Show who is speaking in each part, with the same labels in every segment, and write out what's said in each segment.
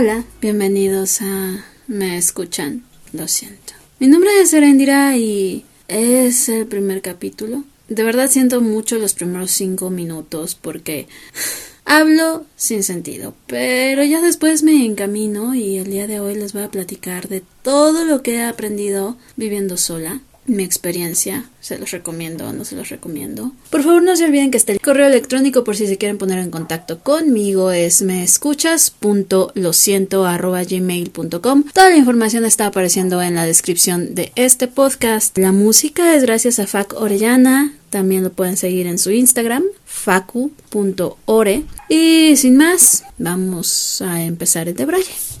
Speaker 1: Hola, bienvenidos a Me Escuchan, lo siento. Mi nombre es Erendira y es el primer capítulo. De verdad siento mucho los primeros cinco minutos porque hablo sin sentido, pero ya después me encamino y el día de hoy les voy a platicar de todo lo que he aprendido viviendo sola mi experiencia. Se los recomiendo, no se los recomiendo. Por favor, no se olviden que está el correo electrónico por si se quieren poner en contacto conmigo. Es meescuchas.losiento.gmail.com. Toda la información está apareciendo en la descripción de este podcast. La música es gracias a Fac Orellana. También lo pueden seguir en su Instagram, facu.ore. Y sin más, vamos a empezar el debraye.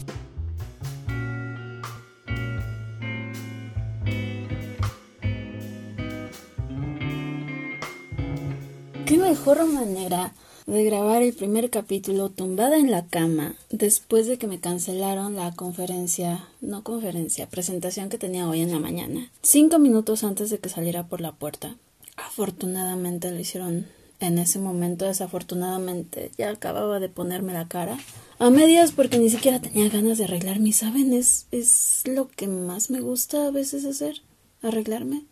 Speaker 1: Mejor manera de grabar el primer capítulo tumbada en la cama después de que me cancelaron la conferencia, no conferencia, presentación que tenía hoy en la mañana, cinco minutos antes de que saliera por la puerta. Afortunadamente lo hicieron en ese momento, desafortunadamente ya acababa de ponerme la cara a medias porque ni siquiera tenía ganas de arreglar mis saben, es, es lo que más me gusta a veces hacer, arreglarme.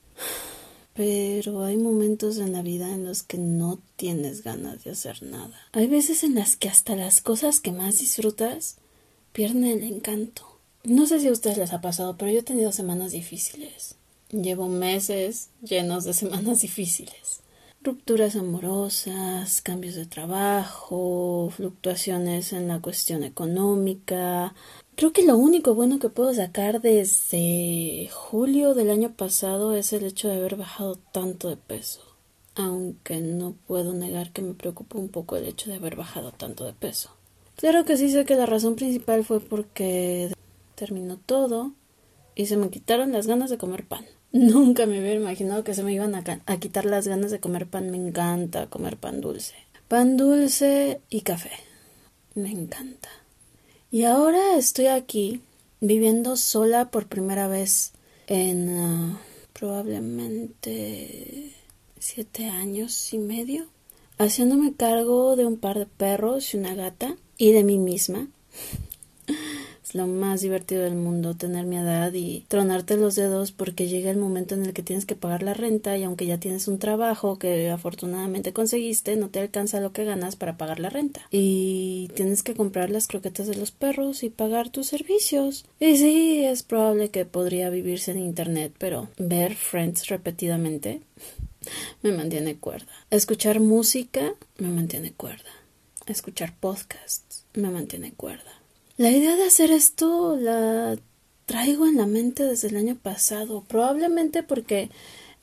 Speaker 1: Pero hay momentos en la vida en los que no tienes ganas de hacer nada. Hay veces en las que hasta las cosas que más disfrutas pierden el encanto. No sé si a ustedes les ha pasado, pero yo he tenido semanas difíciles. Llevo meses llenos de semanas difíciles. Rupturas amorosas, cambios de trabajo, fluctuaciones en la cuestión económica, Creo que lo único bueno que puedo sacar desde julio del año pasado es el hecho de haber bajado tanto de peso. Aunque no puedo negar que me preocupa un poco el hecho de haber bajado tanto de peso. Claro que sí sé que la razón principal fue porque terminó todo y se me quitaron las ganas de comer pan. Nunca me hubiera imaginado que se me iban a, a quitar las ganas de comer pan. Me encanta comer pan dulce. Pan dulce y café. Me encanta. Y ahora estoy aquí viviendo sola por primera vez en ah, probablemente siete años y medio, haciéndome cargo de un par de perros y una gata y de mí misma lo más divertido del mundo tener mi edad y tronarte los dedos porque llega el momento en el que tienes que pagar la renta y aunque ya tienes un trabajo que afortunadamente conseguiste, no te alcanza lo que ganas para pagar la renta. Y tienes que comprar las croquetas de los perros y pagar tus servicios. Y sí, es probable que podría vivirse en internet, pero ver Friends repetidamente me mantiene cuerda. Escuchar música me mantiene cuerda. Escuchar podcasts me mantiene cuerda. La idea de hacer esto la traigo en la mente desde el año pasado, probablemente porque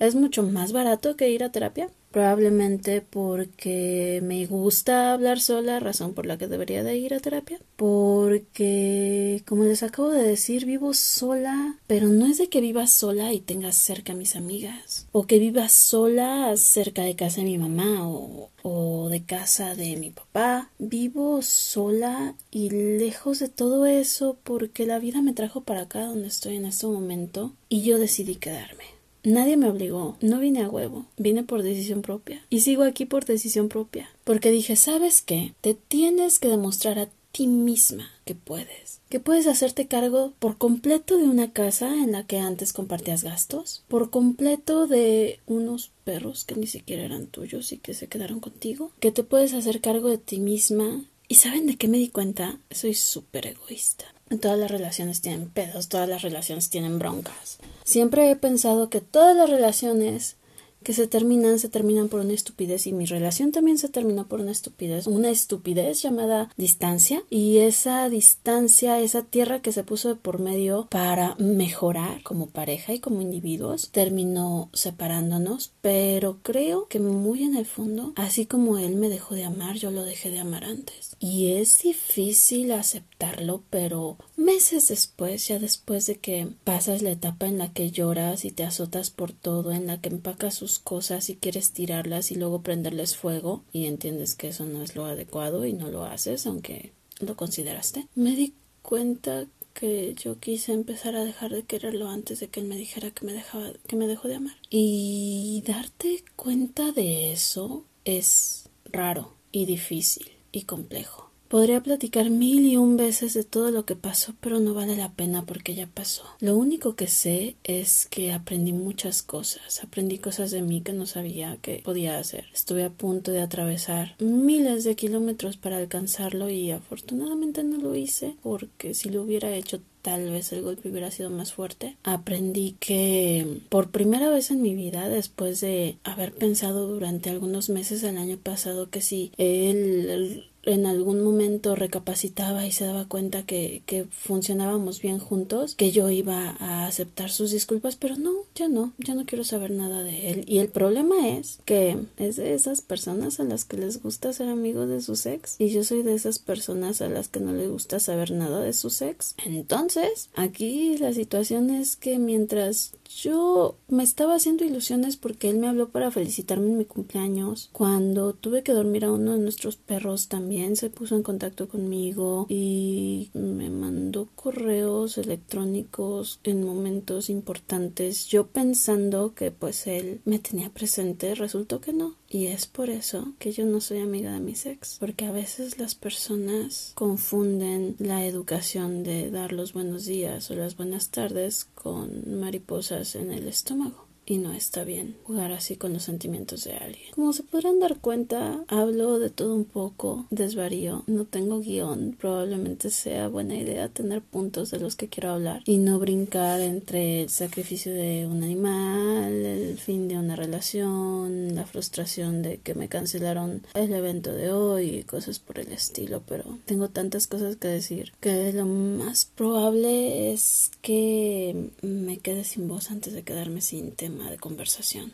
Speaker 1: es mucho más barato que ir a terapia, probablemente porque me gusta hablar sola, razón por la que debería de ir a terapia, porque como les acabo de decir, vivo sola, pero no es de que viva sola y tenga cerca a mis amigas, o que viva sola cerca de casa de mi mamá o, o de casa de mi papá. Vivo sola y lejos de todo eso porque la vida me trajo para acá donde estoy en este momento y yo decidí quedarme. Nadie me obligó, no vine a huevo, vine por decisión propia. Y sigo aquí por decisión propia. Porque dije, ¿sabes qué? Te tienes que demostrar a ti misma que puedes. Que puedes hacerte cargo por completo de una casa en la que antes compartías gastos, por completo de unos perros que ni siquiera eran tuyos y que se quedaron contigo, que te puedes hacer cargo de ti misma. ¿Y saben de qué me di cuenta? Soy súper egoísta. Todas las relaciones tienen pedos, todas las relaciones tienen broncas. Siempre he pensado que todas las relaciones que se terminan, se terminan por una estupidez y mi relación también se terminó por una estupidez, una estupidez llamada distancia y esa distancia, esa tierra que se puso de por medio para mejorar como pareja y como individuos, terminó separándonos, pero creo que muy en el fondo, así como él me dejó de amar, yo lo dejé de amar antes. Y es difícil aceptarlo, pero meses después, ya después de que pasas la etapa en la que lloras y te azotas por todo, en la que empacas sus cosas y quieres tirarlas y luego prenderles fuego y entiendes que eso no es lo adecuado y no lo haces aunque lo consideraste. Me di cuenta que yo quise empezar a dejar de quererlo antes de que él me dijera que me dejaba que me dejó de amar. Y darte cuenta de eso es raro y difícil y complejo Podría platicar mil y un veces de todo lo que pasó, pero no vale la pena porque ya pasó. Lo único que sé es que aprendí muchas cosas. Aprendí cosas de mí que no sabía que podía hacer. Estuve a punto de atravesar miles de kilómetros para alcanzarlo y afortunadamente no lo hice porque si lo hubiera hecho tal vez el golpe hubiera sido más fuerte. Aprendí que por primera vez en mi vida, después de haber pensado durante algunos meses el año pasado que si él en algún momento recapacitaba y se daba cuenta que, que, funcionábamos bien juntos, que yo iba a aceptar sus disculpas, pero no, ya no, ya no quiero saber nada de él. Y el problema es que es de esas personas a las que les gusta ser amigos de su ex y yo soy de esas personas a las que no les gusta saber nada de su ex. Entonces, aquí la situación es que mientras yo me estaba haciendo ilusiones porque él me habló para felicitarme en mi cumpleaños. Cuando tuve que dormir a uno de nuestros perros también se puso en contacto conmigo y me mandó correos electrónicos en momentos importantes. Yo pensando que pues él me tenía presente, resultó que no. Y es por eso que yo no soy amiga de mis ex, porque a veces las personas confunden la educación de dar los buenos días o las buenas tardes con mariposas en el estómago y no está bien jugar así con los sentimientos de alguien. Como se podrán dar cuenta, hablo de todo un poco, desvarío, no tengo guion, probablemente sea buena idea tener puntos de los que quiero hablar y no brincar entre el sacrificio de un animal, el fin de una relación, la frustración de que me cancelaron el evento de hoy y cosas por el estilo, pero tengo tantas cosas que decir que lo más probable es que me quede sin voz antes de quedarme sin tema de conversación.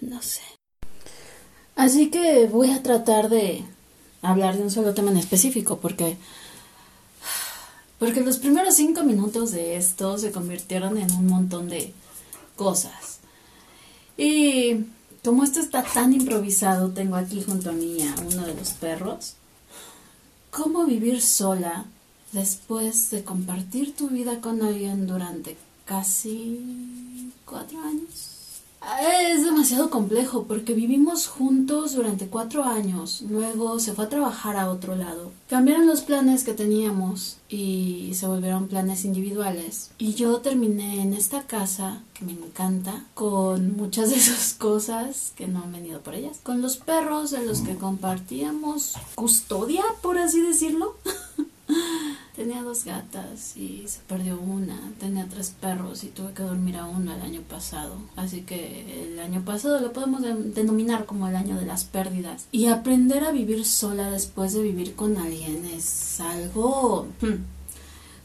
Speaker 1: No sé. Así que voy a tratar de hablar de un solo tema en específico porque porque los primeros cinco minutos de esto se convirtieron en un montón de cosas. Y como esto está tan improvisado, tengo aquí junto a mí a uno de los perros. ¿Cómo vivir sola después de compartir tu vida con alguien durante casi cuatro años? Es demasiado complejo porque vivimos juntos durante cuatro años, luego se fue a trabajar a otro lado. Cambiaron los planes que teníamos y se volvieron planes individuales. Y yo terminé en esta casa que me encanta con muchas de esas cosas que no han venido por ellas. Con los perros de los que compartíamos custodia, por así decirlo. Tenía dos gatas y se perdió una. Tenía tres perros y tuve que dormir a uno el año pasado. Así que el año pasado lo podemos denominar como el año de las pérdidas. Y aprender a vivir sola después de vivir con alguien es algo... Hmm,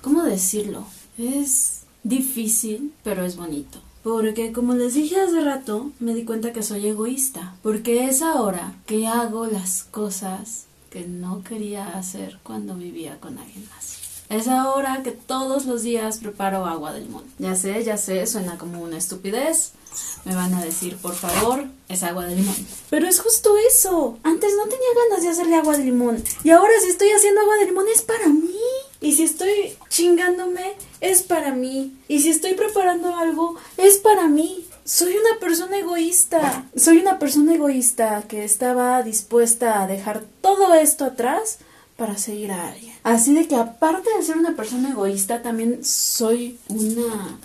Speaker 1: ¿Cómo decirlo? Es difícil, pero es bonito. Porque como les dije hace rato, me di cuenta que soy egoísta. Porque es ahora que hago las cosas que no quería hacer cuando vivía con alguien más. Es ahora que todos los días preparo agua de limón. Ya sé, ya sé, suena como una estupidez. Me van a decir, por favor, es agua de limón. Pero es justo eso. Antes no tenía ganas de hacerle agua de limón. Y ahora si estoy haciendo agua de limón es para mí. Y si estoy chingándome, es para mí. Y si estoy preparando algo, es para mí. Soy una persona egoísta. Soy una persona egoísta que estaba dispuesta a dejar todo esto atrás para seguir a alguien. Así de que aparte de ser una persona egoísta, también soy una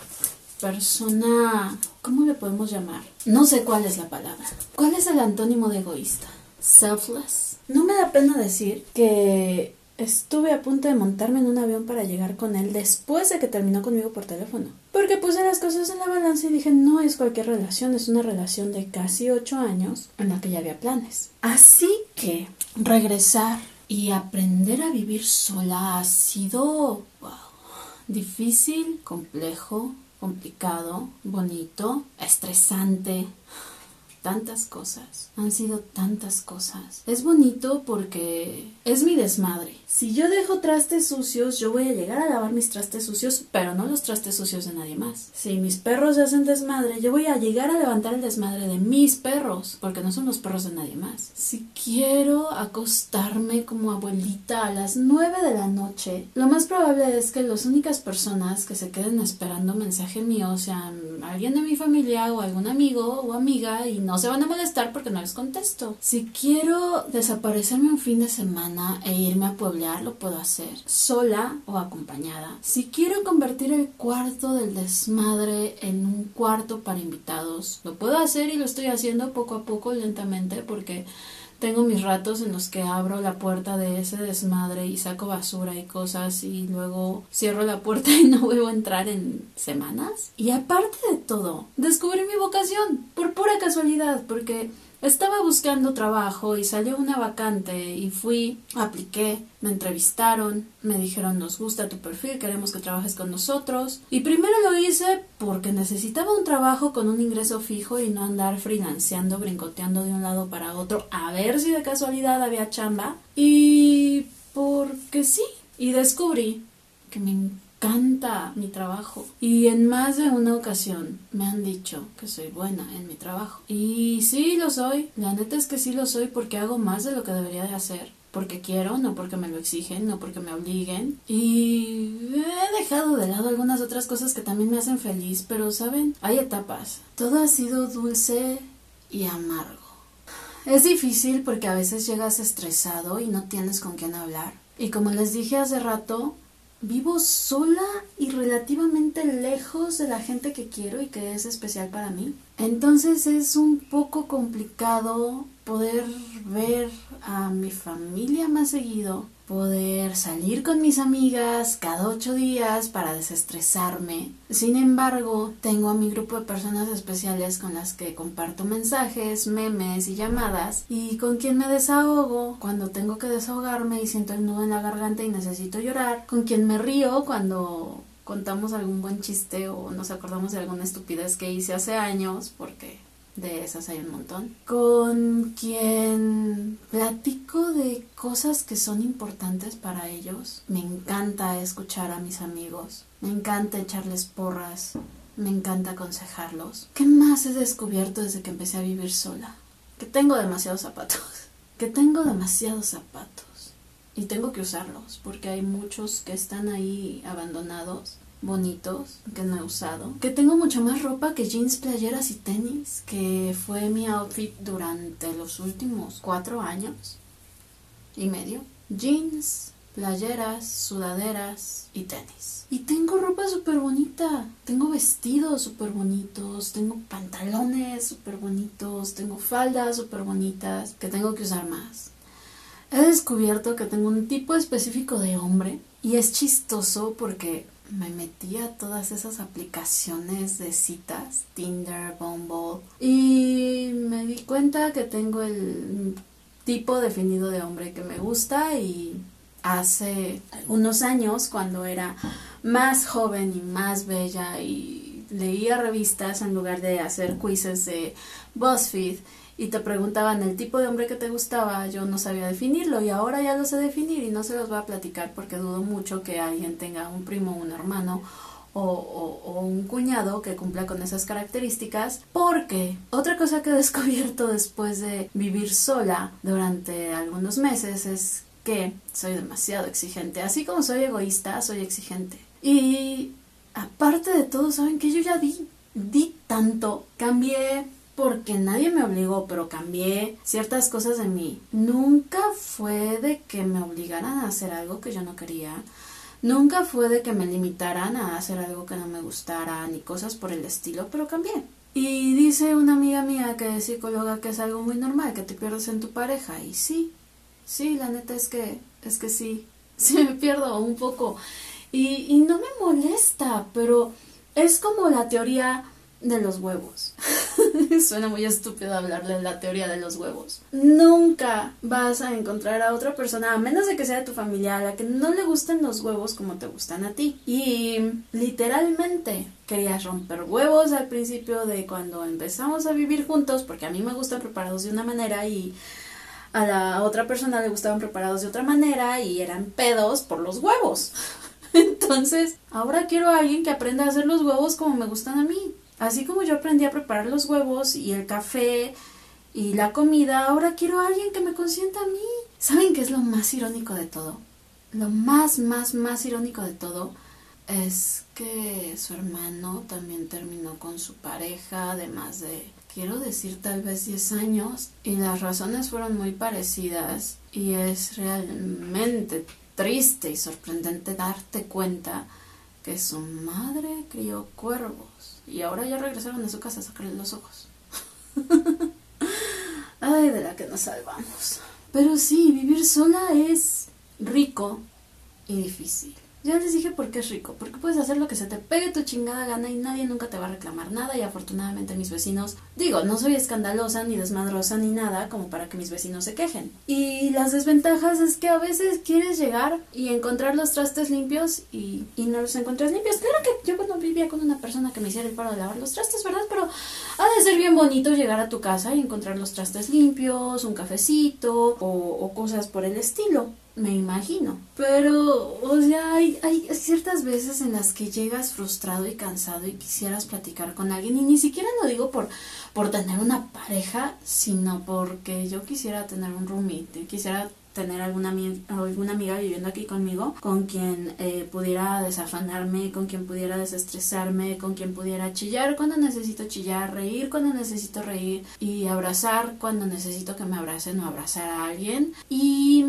Speaker 1: persona... ¿Cómo le podemos llamar? No sé cuál es la palabra. ¿Cuál es el antónimo de egoísta? Selfless. No me da pena decir que estuve a punto de montarme en un avión para llegar con él después de que terminó conmigo por teléfono. Porque puse las cosas en la balanza y dije, no es cualquier relación, es una relación de casi ocho años en la que ya había planes. Así que regresar y aprender a vivir sola ha sido difícil, complejo, complicado, bonito, estresante tantas cosas, han sido tantas cosas. Es bonito porque es mi desmadre. Si yo dejo trastes sucios, yo voy a llegar a lavar mis trastes sucios, pero no los trastes sucios de nadie más. Si mis perros hacen desmadre, yo voy a llegar a levantar el desmadre de mis perros, porque no son los perros de nadie más. Si quiero acostarme como abuelita a las 9 de la noche, lo más probable es que las únicas personas que se queden esperando mensaje mío sean alguien de mi familia o algún amigo o amiga y no se van a molestar porque no les contesto. Si quiero desaparecerme un fin de semana e irme a pueblear, lo puedo hacer, sola o acompañada. Si quiero convertir el cuarto del desmadre en un cuarto para invitados, lo puedo hacer y lo estoy haciendo poco a poco, lentamente, porque tengo mis ratos en los que abro la puerta de ese desmadre y saco basura y cosas y luego cierro la puerta y no vuelvo a entrar en semanas. Y aparte de todo, descubrí mi vocación por pura casualidad porque estaba buscando trabajo y salió una vacante y fui, apliqué, me entrevistaron, me dijeron nos gusta tu perfil, queremos que trabajes con nosotros. Y primero lo hice porque necesitaba un trabajo con un ingreso fijo y no andar freelanceando, brincoteando de un lado para otro a ver si de casualidad había chamba. Y porque sí. Y descubrí que me encanta mi trabajo. Y en más de una ocasión me han dicho que soy buena en mi trabajo. Y sí lo soy. La neta es que sí lo soy porque hago más de lo que debería de hacer. Porque quiero, no porque me lo exigen, no porque me obliguen. Y he dejado de lado algunas otras cosas que también me hacen feliz, pero saben, hay etapas. Todo ha sido dulce y amargo. Es difícil porque a veces llegas estresado y no tienes con quién hablar. Y como les dije hace rato, vivo sola y relativamente lejos de la gente que quiero y que es especial para mí. Entonces es un poco complicado poder ver a mi familia más seguido, poder salir con mis amigas cada ocho días para desestresarme. Sin embargo, tengo a mi grupo de personas especiales con las que comparto mensajes, memes y llamadas y con quien me desahogo cuando tengo que desahogarme y siento el nudo en la garganta y necesito llorar, con quien me río cuando contamos algún buen chiste o nos acordamos de alguna estupidez que hice hace años porque de esas hay un montón, con quien platico de cosas que son importantes para ellos. Me encanta escuchar a mis amigos, me encanta echarles porras, me encanta aconsejarlos. ¿Qué más he descubierto desde que empecé a vivir sola? Que tengo demasiados zapatos, que tengo demasiados zapatos y tengo que usarlos porque hay muchos que están ahí abandonados bonitos que no he usado. Que tengo mucho más ropa que jeans, playeras y tenis, que fue mi outfit durante los últimos cuatro años y medio. Jeans, playeras, sudaderas y tenis. Y tengo ropa súper bonita. Tengo vestidos súper bonitos. Tengo pantalones súper bonitos. Tengo faldas súper bonitas que tengo que usar más. He descubierto que tengo un tipo específico de hombre y es chistoso porque me metí a todas esas aplicaciones de citas, Tinder, Bumble, y me di cuenta que tengo el tipo definido de hombre que me gusta y hace unos años cuando era más joven y más bella y leía revistas en lugar de hacer quizzes de BuzzFeed y te preguntaban el tipo de hombre que te gustaba, yo no sabía definirlo y ahora ya lo sé definir y no se los voy a platicar porque dudo mucho que alguien tenga un primo, un hermano o, o, un cuñado que cumpla con esas características porque otra cosa que he descubierto después de vivir sola durante algunos meses es que soy demasiado exigente. Así como soy egoísta, soy exigente. Y aparte de todo, saben que yo ya di, di tanto, cambié porque nadie me obligó, pero cambié ciertas cosas de mí. Nunca fue de que me obligaran a hacer algo que yo no quería. Nunca fue de que me limitaran a hacer algo que no me gustara, ni cosas por el estilo, pero cambié. Y dice una amiga mía que es psicóloga que es algo muy normal, que te pierdes en tu pareja. Y sí, sí, la neta es que, es que sí, sí me pierdo un poco. Y, y no me molesta, pero es como la teoría de los huevos. Suena muy estúpido hablarle de la teoría de los huevos. Nunca vas a encontrar a otra persona, a menos de que sea de tu familia, a la que no le gusten los huevos como te gustan a ti. Y literalmente querías romper huevos al principio de cuando empezamos a vivir juntos, porque a mí me gustan preparados de una manera y a la otra persona le gustaban preparados de otra manera y eran pedos por los huevos. Entonces, ahora quiero a alguien que aprenda a hacer los huevos como me gustan a mí. Así como yo aprendí a preparar los huevos y el café y la comida, ahora quiero a alguien que me consienta a mí. ¿Saben qué es lo más irónico de todo? Lo más, más, más irónico de todo es que su hermano también terminó con su pareja, además de quiero decir tal vez 10 años, y las razones fueron muy parecidas, y es realmente triste y sorprendente darte cuenta que su madre crió cuervos, y ahora ya regresaron a su casa a sacarle los ojos. Ay, de la que nos salvamos. Pero sí, vivir sola es rico y difícil. Ya les dije por qué es rico, porque puedes hacer lo que se te pegue tu chingada gana y nadie nunca te va a reclamar nada y afortunadamente mis vecinos, digo, no soy escandalosa ni desmadrosa ni nada como para que mis vecinos se quejen. Y las desventajas es que a veces quieres llegar y encontrar los trastes limpios y, y no los encuentras limpios. Claro que yo cuando vivía con una persona que me hiciera el paro de lavar los trastes, ¿verdad? Pero ha de ser bien bonito llegar a tu casa y encontrar los trastes limpios, un cafecito o, o cosas por el estilo me imagino. Pero, o sea, hay, hay ciertas veces en las que llegas frustrado y cansado y quisieras platicar con alguien. Y ni siquiera lo digo por, por tener una pareja, sino porque yo quisiera tener un roommate. Quisiera tener alguna, alguna amiga viviendo aquí conmigo, con quien eh, pudiera desafanarme, con quien pudiera desestresarme, con quien pudiera chillar cuando necesito chillar, reír cuando necesito reír y abrazar cuando necesito que me abracen o abrazar a alguien. Y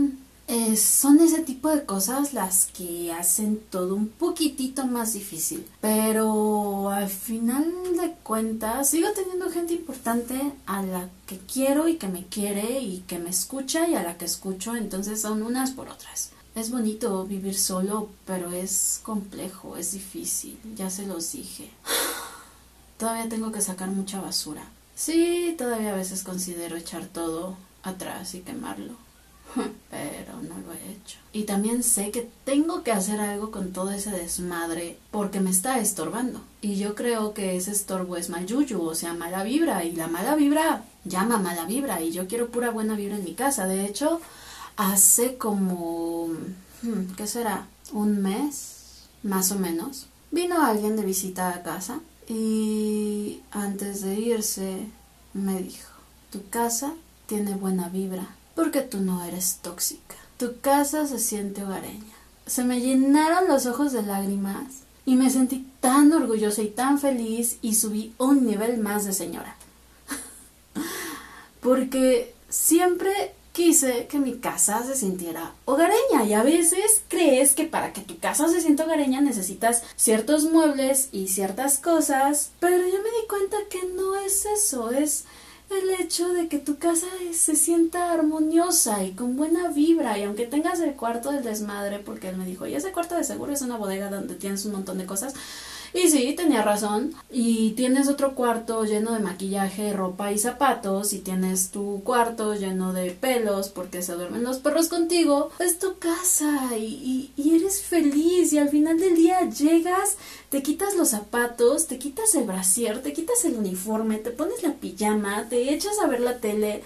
Speaker 1: eh, son ese tipo de cosas las que hacen todo un poquitito más difícil. Pero al final de cuentas sigo teniendo gente importante a la que quiero y que me quiere y que me escucha y a la que escucho, entonces son unas por otras. Es bonito vivir solo, pero es complejo, es difícil, ya se los dije. Todavía tengo que sacar mucha basura. Sí, todavía a veces considero echar todo atrás y quemarlo pero no lo he hecho. Y también sé que tengo que hacer algo con todo ese desmadre porque me está estorbando. Y yo creo que ese estorbo es mal yuyu, o sea, mala vibra. Y la mala vibra llama mala vibra. Y yo quiero pura buena vibra en mi casa. De hecho, hace como... Hmm, ¿Qué será? Un mes, más o menos. Vino alguien de visita a casa y antes de irse me dijo, tu casa tiene buena vibra porque tú no eres tóxica. Tu casa se siente hogareña. Se me llenaron los ojos de lágrimas y me sentí tan orgullosa y tan feliz y subí un nivel más de señora. porque siempre quise que mi casa se sintiera hogareña y a veces crees que para que tu casa se sienta hogareña necesitas ciertos muebles y ciertas cosas, pero yo me di cuenta que no es eso, es el hecho de que tu casa se sienta armoniosa y con buena vibra y aunque tengas el cuarto del desmadre porque él me dijo y ese cuarto de seguro es una bodega donde tienes un montón de cosas y sí, tenía razón. Y tienes otro cuarto lleno de maquillaje, ropa y zapatos. Y tienes tu cuarto lleno de pelos porque se duermen los perros contigo. Es tu casa y, y, eres feliz. Y al final del día llegas, te quitas los zapatos, te quitas el brasier, te quitas el uniforme, te pones la pijama, te echas a ver la tele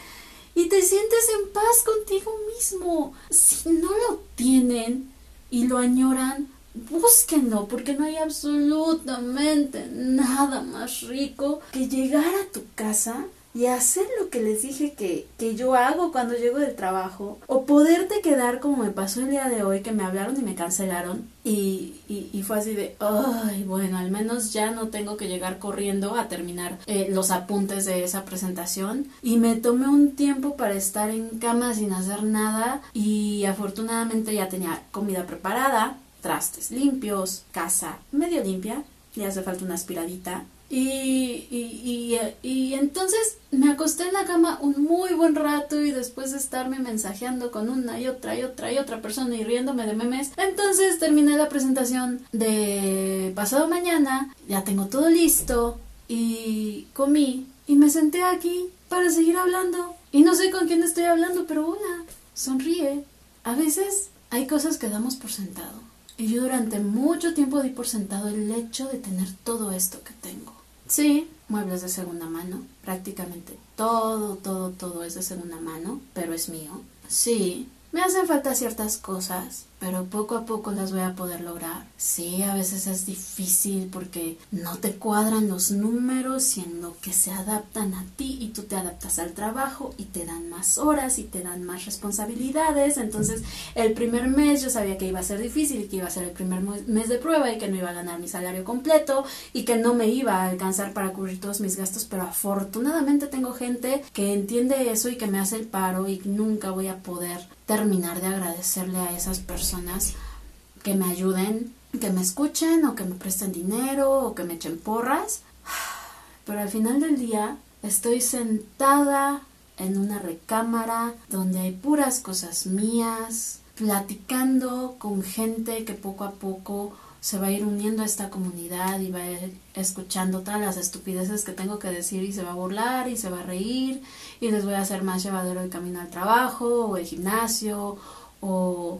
Speaker 1: y te sientes en paz contigo mismo. Si no lo tienen y lo añoran, búsquenlo porque no hay absolutamente nada más rico que llegar a tu casa y hacer lo que les dije que, que yo hago cuando llego del trabajo o poderte quedar como me pasó el día de hoy que me hablaron y me cancelaron y, y, fue así de ay bueno al menos ya no tengo que llegar corriendo a terminar eh, los apuntes de esa presentación y me tomé un tiempo para estar en cama sin hacer nada y afortunadamente ya tenía comida preparada trastes limpios, casa medio limpia, le hace falta una aspiradita. Y, y, y, entonces me acosté en la cama un muy buen rato y después de estarme mensajeando con una y otra y otra y otra persona y riéndome de memes, entonces terminé la presentación de pasado mañana, ya tengo todo listo y comí y me senté aquí para seguir hablando. Y no sé con quién estoy hablando, pero hola, sonríe. A veces hay cosas que damos por sentado yo durante mucho tiempo di por sentado el hecho de tener todo esto que tengo. Sí, muebles de segunda mano, prácticamente todo, todo, todo es de segunda mano, pero es mío. Sí, me hacen falta ciertas cosas, pero poco a poco las voy a poder lograr. Sí, a veces es difícil porque no te cuadran los números y en lo que se adaptan a ti y tú te adaptas al trabajo y te dan más horas y te dan más responsabilidades. Entonces, el primer mes yo sabía que iba a ser difícil y que iba a ser el primer mes de prueba y que no iba a ganar mi salario completo y que no me iba a alcanzar para cubrir todos mis gastos, pero afortunadamente tengo gente que entiende eso y que me hace el paro y nunca voy a poder terminar de agradecerle a esas personas que me ayuden, que me escuchen o que me presten dinero o que me echen porras. Pero al final del día estoy sentada en una recámara donde hay puras cosas mías, platicando con gente que poco a poco se va a ir uniendo a esta comunidad y va a ir escuchando todas las estupideces que tengo que decir y se va a burlar y se va a reír y les voy a hacer más llevadero el camino al trabajo o el gimnasio o,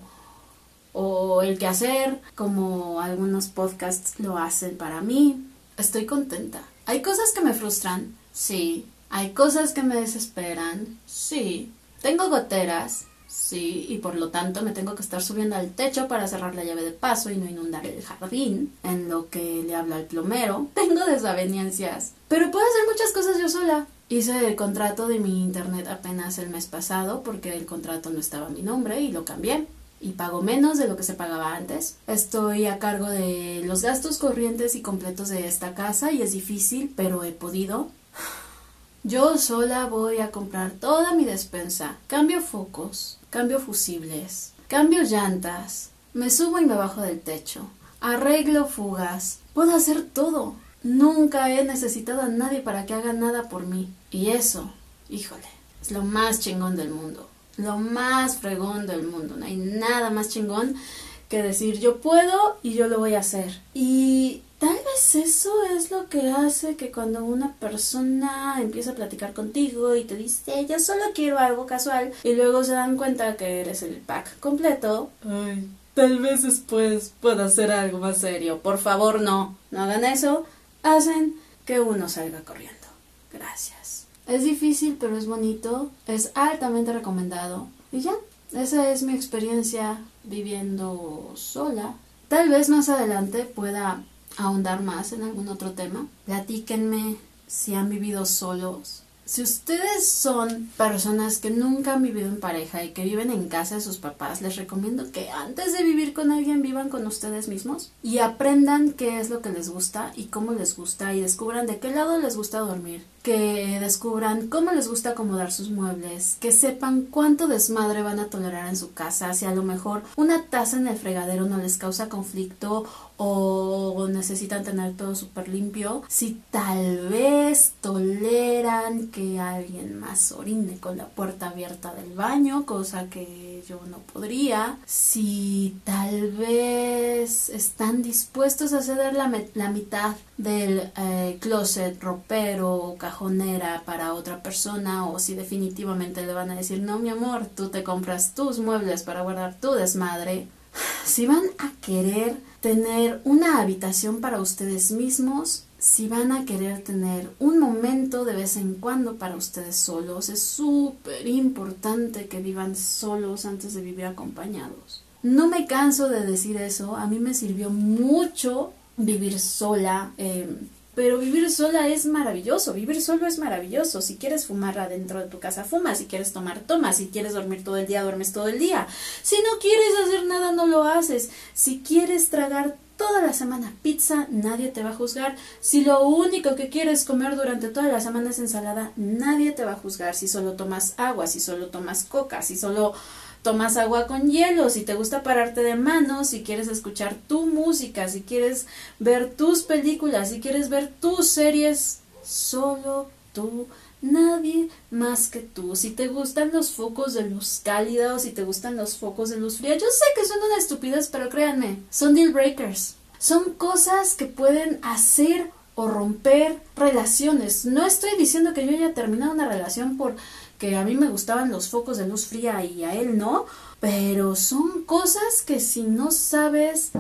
Speaker 1: o el quehacer como algunos podcasts lo hacen para mí. Estoy contenta. Hay cosas que me frustran, sí. Hay cosas que me desesperan, sí. Tengo goteras, Sí, y por lo tanto me tengo que estar subiendo al techo para cerrar la llave de paso y no inundar el jardín, en lo que le habla al plomero. Tengo desavenencias, pero puedo hacer muchas cosas yo sola. Hice el contrato de mi internet apenas el mes pasado porque el contrato no estaba a mi nombre y lo cambié y pago menos de lo que se pagaba antes. Estoy a cargo de los gastos corrientes y completos de esta casa y es difícil, pero he podido. Yo sola voy a comprar toda mi despensa. Cambio focos, cambio fusibles, cambio llantas, me subo y me bajo del techo, arreglo fugas. Puedo hacer todo. Nunca he necesitado a nadie para que haga nada por mí. Y eso, híjole, es lo más chingón del mundo. Lo más fregón del mundo. No hay nada más chingón que decir yo puedo y yo lo voy a hacer. Y Tal vez eso es lo que hace que cuando una persona empieza a platicar contigo y te dice yo solo quiero algo casual y luego se dan cuenta que eres el pack completo, ay, tal vez después pueda hacer algo más serio. Por favor, no, no hagan eso. Hacen que uno salga corriendo. Gracias. Es difícil, pero es bonito. Es altamente recomendado. Y ya, esa es mi experiencia viviendo sola. Tal vez más adelante pueda ahondar más en algún otro tema, platíquenme si han vivido solos. Si ustedes son personas que nunca han vivido en pareja y que viven en casa de sus papás, les recomiendo que antes de vivir con alguien vivan con ustedes mismos y aprendan qué es lo que les gusta y cómo les gusta y descubran de qué lado les gusta dormir, que descubran cómo les gusta acomodar sus muebles, que sepan cuánto desmadre van a tolerar en su casa, si a lo mejor una taza en el fregadero no les causa conflicto o necesitan tener todo súper limpio, si tal vez toleran que alguien más orine con la puerta abierta del baño, cosa que yo no podría, si tal vez están dispuestos a ceder la, mitad del eh, closet, ropero o cajonera para otra persona o si definitivamente le van a decir no mi amor, tú te compras tus muebles para guardar tu desmadre. Si van a querer tener una habitación para ustedes mismos, si van a querer tener un momento de vez en cuando para ustedes solos, es súper importante que vivan solos antes de vivir acompañados. No me canso de decir eso, a mí me sirvió mucho vivir sola. Em, pero vivir sola es maravilloso, vivir solo es maravilloso. Si quieres fumar adentro de tu casa, fuma. Si quieres tomar, toma. Si quieres dormir todo el día, duermes todo el día. Si no quieres hacer nada, no lo haces. Si quieres tragar toda la semana pizza, nadie te va a juzgar. Si lo único que quieres comer durante toda la semana es ensalada, nadie te va a juzgar. Si solo tomas agua, si solo tomas coca, si solo tomas agua con hielo, si te gusta pararte de manos, si quieres escuchar tu música, si quieres ver tus películas, si quieres ver tus series, solo tú, nadie más que tú. Si te gustan los focos de luz cálida o si te gustan los focos de luz fría, yo sé que son una estupidez, pero créanme, son deal breakers. Son cosas que pueden hacer o romper relaciones. No estoy diciendo que yo haya terminado una relación por que a mí me gustaban los focos de luz fría y a él no, pero son cosas que si no sabes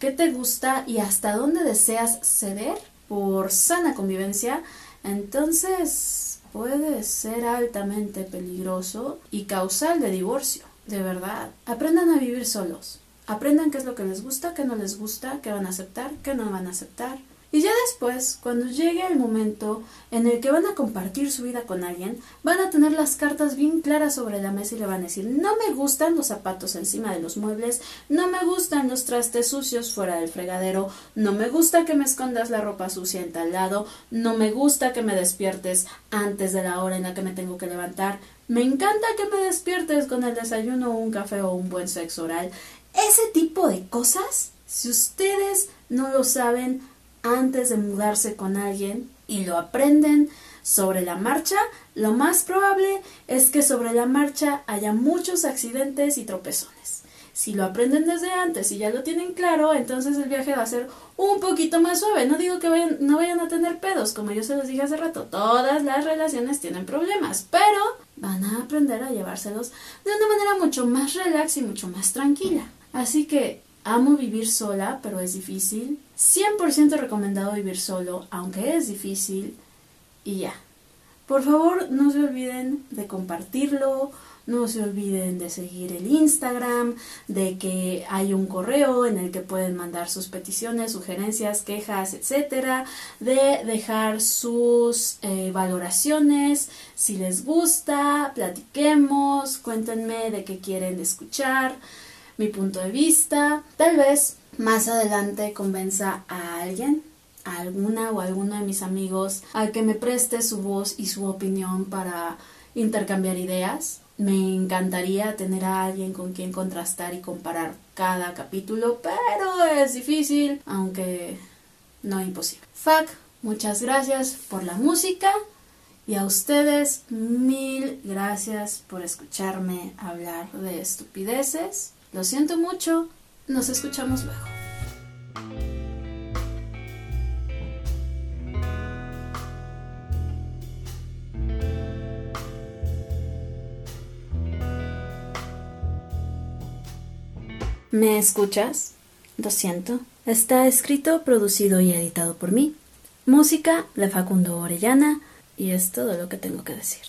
Speaker 1: qué te gusta y hasta dónde deseas ceder por sana convivencia, entonces puede ser altamente peligroso y causal de divorcio. De verdad, aprendan a vivir solos. aprendan qué es lo que les gusta, qué no les gusta, qué van a aceptar, qué no van a aceptar. Y ya después, cuando llegue el momento en el que van a compartir su vida con alguien, van a tener las cartas bien claras sobre la mesa y le van a decir, no me gustan los zapatos encima de los muebles, no me gustan los trastes sucios fuera del fregadero, no me gusta que me escondas la ropa sucia en tal lado, no me gusta que me despiertes antes de la hora en la que me tengo que levantar, me encanta que me despiertes con el desayuno, un café o un buen sexo oral. Ese tipo de cosas, si ustedes no lo saben, antes de mudarse con alguien y lo aprenden sobre la marcha, lo más probable es que sobre la marcha haya muchos accidentes y tropezones. Si lo aprenden desde antes y ya lo tienen claro, entonces el viaje va a ser un poquito más suave. No digo que vayan, no vayan a tener pedos, como yo se los dije hace rato, todas las relaciones tienen problemas, pero van a aprender a llevárselos de una manera mucho más relax y mucho más tranquila. Así que Amo vivir sola, pero es difícil. 100% recomendado vivir solo, aunque es difícil. Y ya. Por favor, no se olviden de compartirlo, no se olviden de seguir el Instagram, de que hay un correo en el que pueden mandar sus peticiones, sugerencias, quejas, etcétera, de dejar sus eh, valoraciones, si les gusta, platiquemos, cuéntenme de qué quieren escuchar mi punto de vista. Tal vez más adelante convenza a alguien, a alguna o alguno de mis amigos, a que me preste su voz y su opinión para intercambiar ideas. Me encantaría tener a alguien con quien contrastar y comparar cada capítulo, pero es difícil, aunque no imposible. Fuck, muchas gracias por la música y a ustedes mil gracias por escucharme hablar de estupideces. Lo siento mucho, nos escuchamos luego. ¿Me escuchas? Lo siento. Está escrito, producido y editado por mí. Música de Facundo Orellana y es todo lo que tengo que decir.